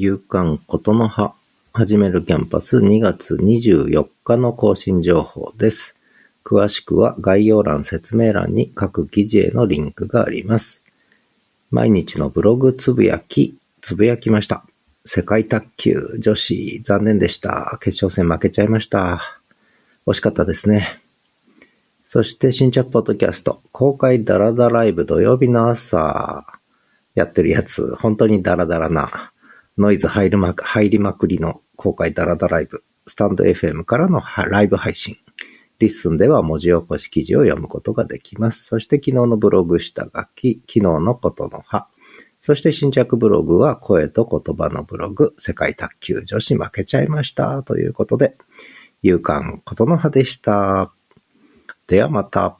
夕刊ことの葉始めるキャンパス2月24日の更新情報です。詳しくは概要欄説明欄に各記事へのリンクがあります。毎日のブログつぶやき、つぶやきました。世界卓球女子残念でした。決勝戦負けちゃいました。惜しかったですね。そして新着ポッドキャスト公開ダラダライブ土曜日の朝やってるやつ、本当にダラダラなノイズ入りまく入りまくりの公開ダラダライブ、 stand.fm からのライブ配信。 LISTEN では文字起こし記事を読むことができます。そして昨日のブログ下書き、昨日のことのは。そして新着ブログは声と言葉のブログ、世界卓球女子負けちゃいました。ということで、夕刊ことのはでした。ではまた。